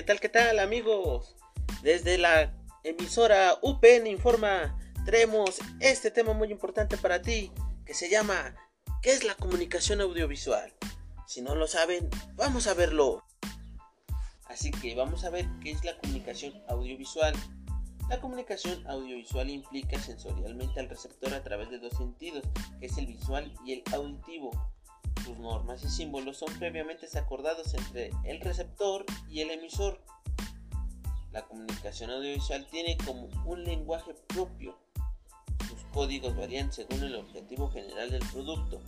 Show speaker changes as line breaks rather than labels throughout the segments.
¿Qué tal, qué tal amigos? Desde la emisora UPN Informa traemos este tema muy importante para ti que se llama ¿Qué es la comunicación audiovisual? Si no lo saben, vamos a verlo. Así que vamos a ver qué es la comunicación audiovisual. La comunicación audiovisual implica sensorialmente al receptor a través de dos sentidos, que es el visual y el auditivo. Sus normas y símbolos son previamente acordados entre el receptor y el emisor. La comunicación audiovisual tiene como un lenguaje propio. Sus códigos varían según el objetivo general del producto.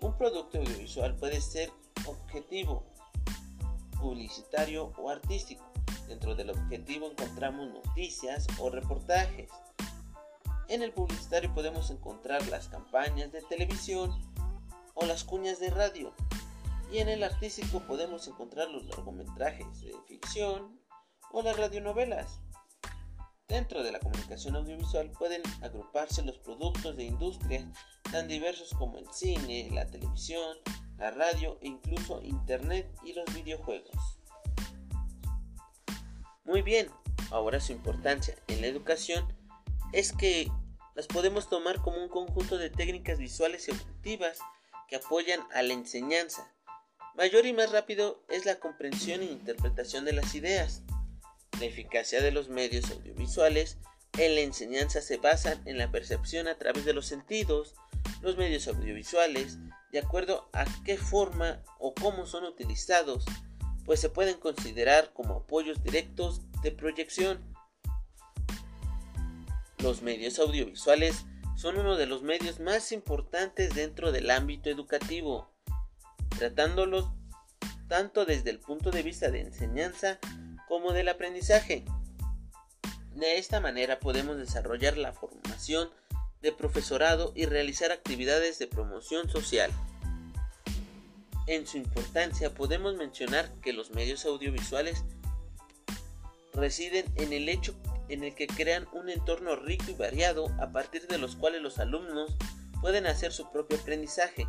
Un producto audiovisual puede ser objetivo, publicitario o artístico. Dentro del objetivo encontramos noticias o reportajes. En el publicitario podemos encontrar las campañas de televisión, o las cuñas de radio. Y en el artístico podemos encontrar los largometrajes de ficción o las radionovelas. Dentro de la comunicación audiovisual pueden agruparse los productos de industria tan diversos como el cine, la televisión, la radio e incluso internet y los videojuegos. Muy bien, ahora su importancia en la educación es que las podemos tomar como un conjunto de técnicas visuales y auditivas que apoyan a la enseñanza. Mayor y más rápido es la comprensión e interpretación de las ideas. La eficacia de los medios audiovisuales en la enseñanza se basa en la percepción a través de los sentidos, los medios audiovisuales, de acuerdo a qué forma o cómo son utilizados, pues se pueden considerar como apoyos directos de proyección. Los medios audiovisuales son uno de los medios más importantes dentro del ámbito educativo, tratándolos tanto desde el punto de vista de enseñanza como del aprendizaje. De esta manera podemos desarrollar la formación de profesorado y realizar actividades de promoción social. En su importancia podemos mencionar que los medios audiovisuales residen en el hecho en el que crean un entorno rico y variado a partir de los cuales los alumnos pueden hacer su propio aprendizaje,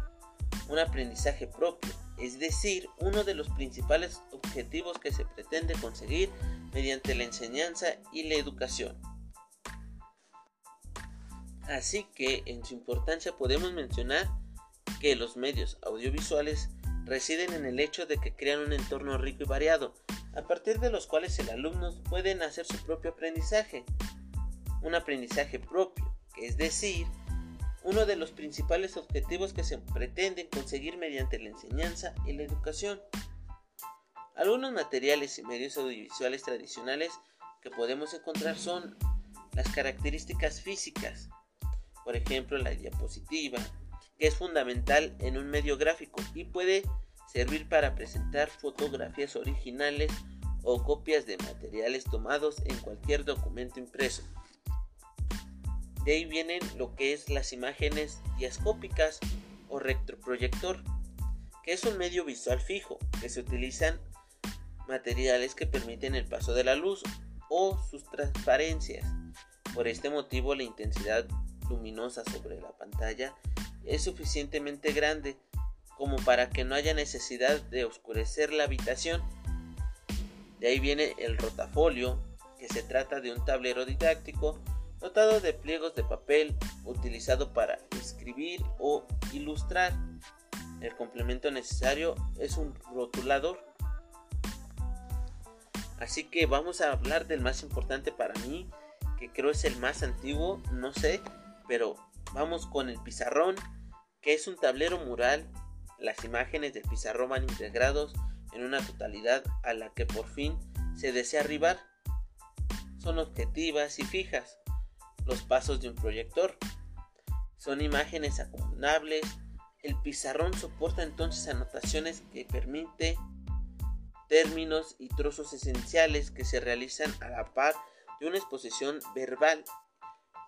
un aprendizaje propio, es decir, uno de los principales objetivos que se pretende conseguir mediante la enseñanza y la educación. Así que en su importancia podemos mencionar que los medios audiovisuales residen en el hecho de que crean un entorno rico y variado, a partir de los cuales el alumno puede hacer su propio aprendizaje, un aprendizaje propio, es decir, uno de los principales objetivos que se pretenden conseguir mediante la enseñanza y la educación. Algunos materiales y medios audiovisuales tradicionales que podemos encontrar son las características físicas, por ejemplo la diapositiva, que es fundamental en un medio gráfico y puede servir para presentar fotografías originales o copias de materiales tomados en cualquier documento impreso. De ahí vienen lo que es las imágenes diascópicas o retroproyector, que es un medio visual fijo que se utilizan materiales que permiten el paso de la luz o sus transparencias. Por este motivo la intensidad luminosa sobre la pantalla es suficientemente grande como para que no haya necesidad de oscurecer la habitación. De ahí viene el rotafolio, que se trata de un tablero didáctico dotado de pliegos de papel utilizado para escribir o ilustrar. El complemento necesario es un rotulador. Así que vamos a hablar del más importante para mí, que creo es el más antiguo, no sé, pero vamos con el pizarrón, que es un tablero mural las imágenes del pizarrón van integrados en una totalidad a la que por fin se desea arribar. Son objetivas y fijas. Los pasos de un proyector. Son imágenes acumulables. El pizarrón soporta entonces anotaciones que permiten términos y trozos esenciales que se realizan a la par de una exposición verbal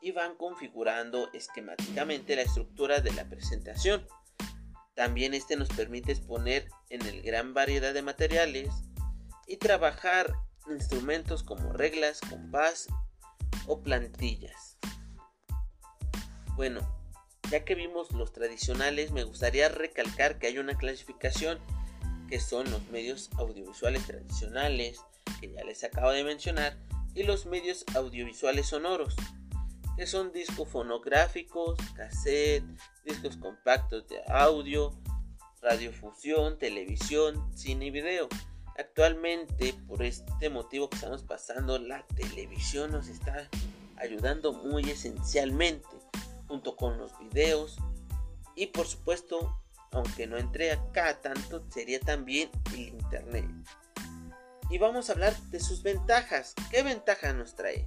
y van configurando esquemáticamente la estructura de la presentación. También este nos permite exponer en el gran variedad de materiales y trabajar instrumentos como reglas, compás o plantillas. Bueno, ya que vimos los tradicionales, me gustaría recalcar que hay una clasificación que son los medios audiovisuales tradicionales, que ya les acabo de mencionar, y los medios audiovisuales sonoros, que son discos fonográficos, cassette, discos compactos de audio, radiofusión, televisión, cine y video. Actualmente, por este motivo que estamos pasando, la televisión nos está ayudando muy esencialmente, junto con los videos y por supuesto, aunque no entre acá tanto, sería también el internet. Y vamos a hablar de sus ventajas. ¿Qué ventaja nos trae?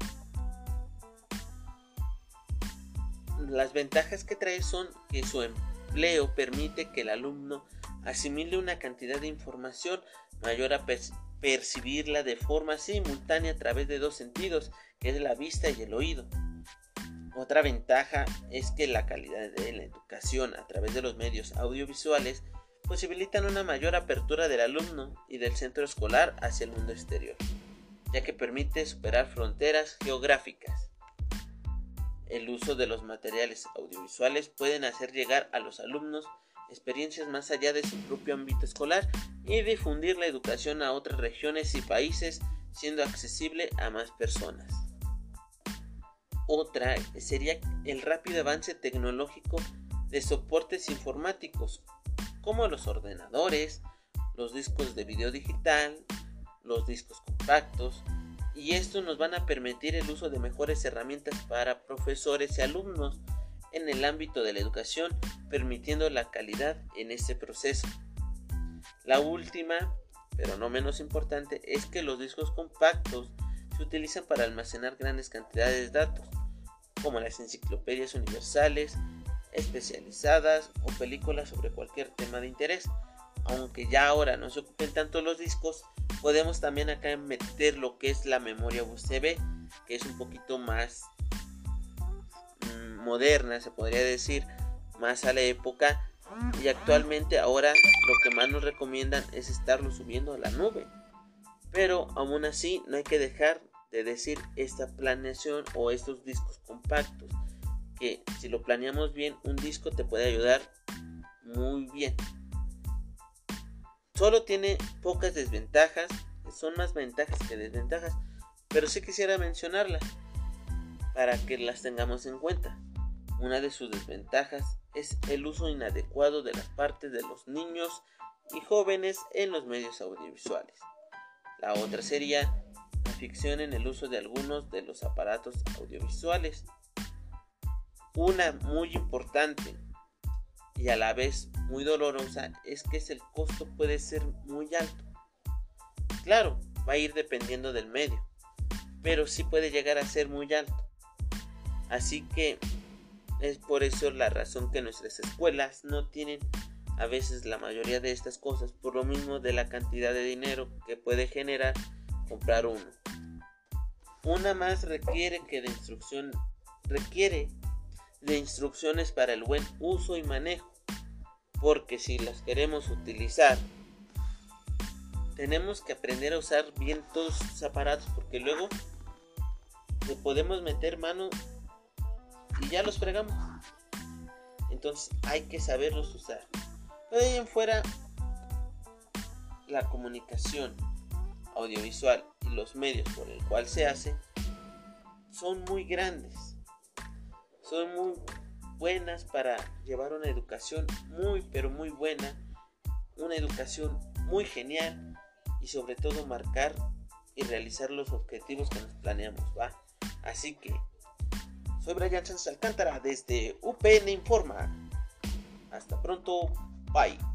Las ventajas que trae son que su empleo permite que el alumno asimile una cantidad de información mayor a percibirla de forma simultánea a través de dos sentidos, que es la vista y el oído. Otra ventaja es que la calidad de la educación a través de los medios audiovisuales posibilitan una mayor apertura del alumno y del centro escolar hacia el mundo exterior, ya que permite superar fronteras geográficas. El uso de los materiales audiovisuales pueden hacer llegar a los alumnos experiencias más allá de su propio ámbito escolar y difundir la educación a otras regiones y países siendo accesible a más personas. Otra sería el rápido avance tecnológico de soportes informáticos como los ordenadores, los discos de video digital, los discos compactos, y estos nos van a permitir el uso de mejores herramientas para profesores y alumnos en el ámbito de la educación, permitiendo la calidad en este proceso. La última, pero no menos importante, es que los discos compactos se utilizan para almacenar grandes cantidades de datos, como las enciclopedias universales, especializadas o películas sobre cualquier tema de interés. Aunque ya ahora no se ocupen tanto los discos, podemos también acá meter lo que es la memoria USB, que es un poquito más moderna, se podría decir, más a la época. Y actualmente ahora lo que más nos recomiendan es estarlo subiendo a la nube. Pero aún así no hay que dejar de decir esta planeación o estos discos compactos. Que si lo planeamos bien, un disco te puede ayudar muy bien. Solo tiene pocas desventajas, son más ventajas que desventajas, pero sí quisiera mencionarlas para que las tengamos en cuenta. Una de sus desventajas es el uso inadecuado de las partes de los niños y jóvenes en los medios audiovisuales. La otra sería la ficción en el uso de algunos de los aparatos audiovisuales. Una muy importante y a la vez muy dolorosa es que el costo puede ser muy alto. Claro, va a ir dependiendo del medio, pero sí puede llegar a ser muy alto. Así que es por eso la razón que nuestras escuelas no tienen a veces la mayoría de estas cosas por lo mismo de la cantidad de dinero que puede generar comprar uno. Una más requiere que de instrucción requiere de instrucciones para el buen uso y manejo, porque si las queremos utilizar tenemos que aprender a usar bien todos sus aparatos porque luego le podemos meter mano y ya los fregamos. Entonces hay que saberlos usar. Pero ahí en fuera, la comunicación audiovisual y los medios por el cual se hace son muy grandes. Son muy buenas para llevar una educación muy pero muy buena. Una educación muy genial y sobre todo marcar y realizar los objetivos que nos planeamos, ¿va? Así que soy Brian Sánchez Alcántara desde UPN Informa. Hasta pronto. Bye.